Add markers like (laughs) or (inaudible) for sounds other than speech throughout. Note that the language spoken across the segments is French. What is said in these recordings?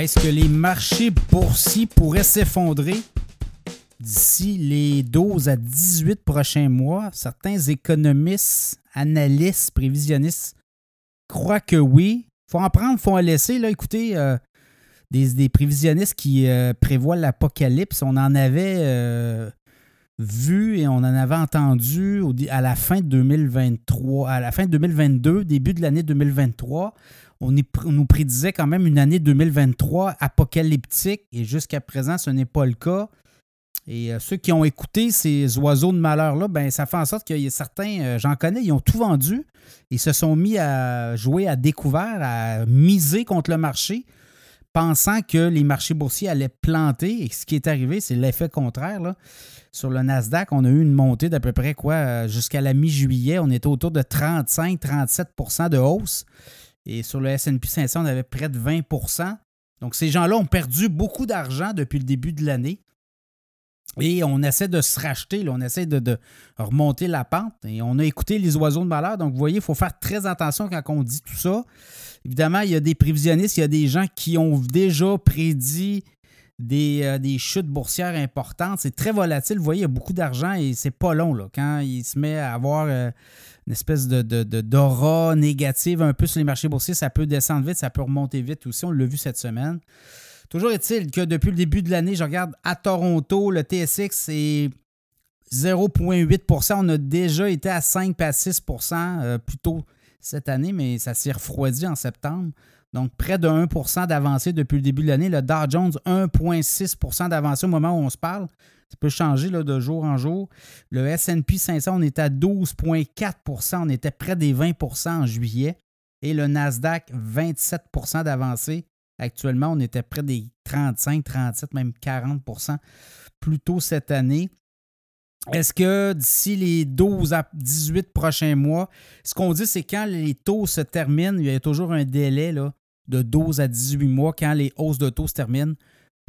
Est-ce que les marchés boursiers pourraient s'effondrer d'ici les 12 à 18 prochains mois? Certains économistes, analystes, prévisionnistes croient que oui. faut en prendre, faut en laisser. Là, écoutez, euh, des, prévisionnistes qui euh, prévoient l'apocalypse, on en avait euh, vu et on en avait entendu à la fin de 2023, à la fin de 2022, début de l'année 2023 on, nous prédisait quand même une année 2023 apocalyptique et jusqu'à présent, ce n'est pas le cas. Et euh, ceux qui ont écouté ces oiseaux de malheur-là, ben, ça fait en sorte qu'il y a certains, euh, j'en connais, ils ont tout vendu. Ils se sont mis à jouer à découvert, à miser contre le marché, pensant que les marchés boursiers allaient planter. Et ce qui est arrivé, c'est l'effet contraire. Sur le Nasdaq, on a eu une montée d'à peu près quoi, euh, jusqu'à la mi-juillet. On était autour de 35-37% de hausse. Et sur le SP 500, on avait près de 20% Donc, ces gens-là ont perdu beaucoup d'argent depuis le début de l'année. Et on essaie de se racheter, on essaie de, remonter la pente. Et on a écouté les oiseaux de malheur. Donc, vous voyez, il faut faire très attention quand on dit tout ça. Évidemment, il y a des prévisionnistes, il y a des gens qui ont déjà prédit des, euh, chutes boursières importantes. C'est très volatile. Vous voyez, il y a beaucoup d'argent et c'est pas long. Là. Quand il se met à avoir euh, une espèce de, d'aura négative un peu sur les marchés boursiers. Ça peut descendre vite, ça peut remonter vite aussi. On l'a vu cette semaine. Toujours est-il que depuis le début de l'année, je regarde à Toronto, le TSX est 0,8% On a déjà été à 5 à 6 euh, plus tôt cette année, mais ça s'est refroidi en septembre. Donc, près de 1% d'avancée depuis le début de l'année. Le Dow Jones, 1,6% d'avancée au moment où on se parle. Ça peut changer de jour en jour. Le SP 500, on était à 12,4% On était près des 20% en juillet. Et le Nasdaq, 27% d'avancée. Actuellement, on était près des 35, 37, même 40% plus tôt cette année. Est-ce que d'ici les 12 à 18 prochains mois, ce qu'on dit, c'est quand les taux se terminent, il y a toujours un délai de 12 à 18 mois quand les hausses de taux se terminent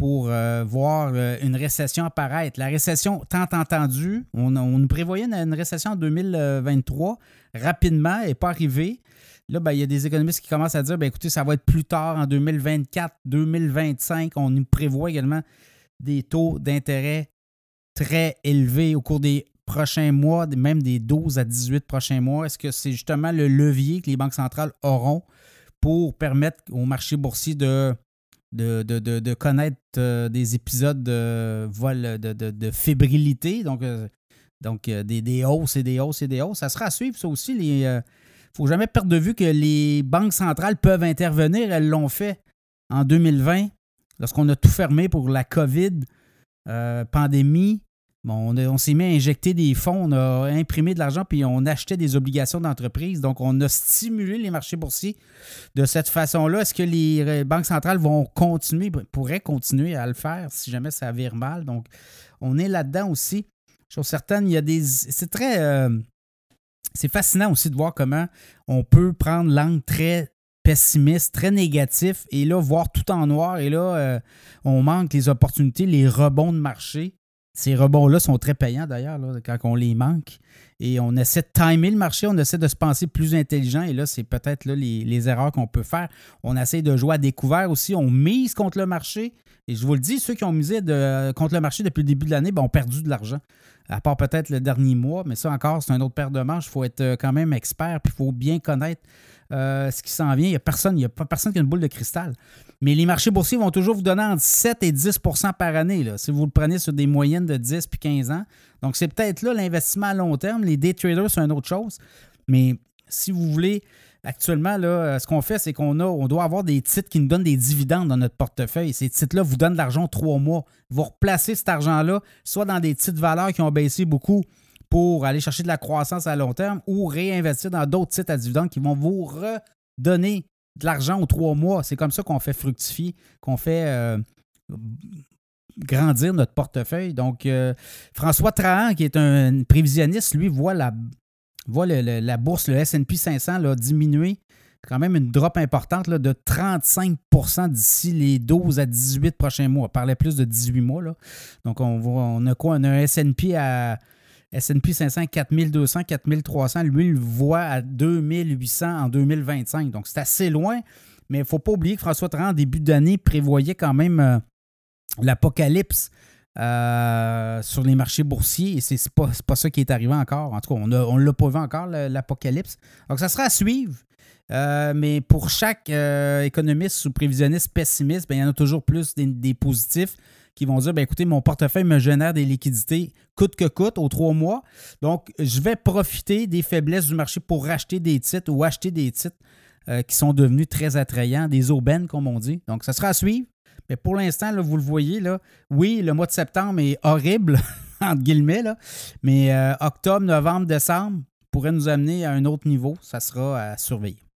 pour euh, voir euh, une récession apparaître. La récession tant entendue, on, nous prévoyait une, récession en 2023, rapidement, et pas arrivée. Là, ben, il y a des économistes qui commencent à dire ben, écoutez, ça va être plus tard, en 2024, 2025. On nous prévoit également des taux d'intérêt très élevés au cours des prochains mois, même des 12 à 18 prochains mois. Est-ce que c'est justement le levier que les banques centrales auront pour permettre au marché boursier de de, connaître euh, des épisodes de vol de, fébrilité, donc, euh, donc euh, des, hausses et des hausses et des hausses. Ça sera à suivre, ça aussi. Il ne faut jamais perdre de vue que les banques centrales peuvent intervenir. Elles l'ont fait en 2020, lorsqu'on a tout fermé pour la COVID, pandémie. Bon, on, s'est mis à injecter des fonds, on a imprimé de l'argent, puis on achetait des obligations d'entreprise. Donc, on a stimulé les marchés boursiers de cette façon-là. Est-ce que les euh, banques centrales vont continuer, pourraient continuer à le faire si jamais ça vire mal? Donc, on est là-dedans aussi. Chose certaine, il y a des. C'est très. Euh, c'est fascinant aussi de voir comment on peut prendre l'angle très pessimiste, très négatif, et là, voir tout en noir, et là, euh, on manque les opportunités, les rebonds de marché. Ces rebonds-là sont très payants d'ailleurs, quand on les manque. Et on essaie de timer le marché, on essaie de se penser plus intelligent. Et là, c'est peut-être les, erreurs qu'on peut faire. On essaie de jouer à découvert aussi. On mise contre le marché. Et je vous le dis, ceux qui ont misé contre le marché depuis le début de l'année ben, ont perdu de l'argent. À part peut-être le dernier mois, mais ça encore, c'est un autre paire de manches. Il faut être euh, quand même expert, puis il faut bien connaître euh, ce qui s'en vient. Il n'y a personne, il n'y a personne qui a une boule de cristal. Mais les marchés boursiers vont toujours vous donner entre 7 et 10% par année, si vous le prenez sur des moyennes de 10 puis 15 ans. Donc, c'est peut-être là l'investissement à long terme. Les day traders, c'est une autre chose. Mais si vous voulez, actuellement, là, euh, ce qu'on fait, c'est qu'on a, on doit avoir des titres qui nous donnent des dividendes dans notre portefeuille. Ces titres-là vous donnent de l'argent trois mois. Vous replacez cet argent-là, soit dans des titres valeurs qui ont baissé beaucoup pour aller chercher de la croissance à long terme ou réinvestir dans d'autres titres à dividendes qui vont vous redonner de l'argent aux trois mois. C'est comme ça qu'on fait fructifier, qu'on fait euh, grandir notre portefeuille. Donc, euh, François Trahan, qui est un prévisionniste, lui, voit la, voit la bourse, le SP 500, là, diminuer. Quand même une drop importante là, de 35% d'ici les 12 à 18 prochains mois. On parlait plus de 18 mois. Là. Donc, on, on a quoi? On a un SP à S&P 500 4200, 4300, lui, il le voit à 2800 en 2025. Donc, c'est assez loin, Mais il ne faut pas oublier que François Trahan, en début d'année, prévoyait quand même l'apocalypse sur les marchés boursiers et c'est pas, pas ça qui est arrivé encore. En tout cas, on ne l'a pas vu encore, l'apocalypse. Donc, ça sera à suivre. Euh, mais pour chaque euh, économiste ou prévisionniste pessimiste, ben, il y en a toujours plus des, positifs qui vont dire ben, écoutez, mon portefeuille me génère des liquidités coûte que coûte aux trois mois. Donc, je vais profiter des faiblesses du marché pour racheter des titres ou acheter des titres euh, qui sont devenus très attrayants, des aubaines, comme on dit. Donc, ça sera à suivre. Mais pour l'instant, vous le voyez, là, oui, le mois de septembre est horrible, (laughs) entre guillemets, mais octobre, novembre, décembre pourrait nous amener à un autre niveau. Ça sera à surveiller.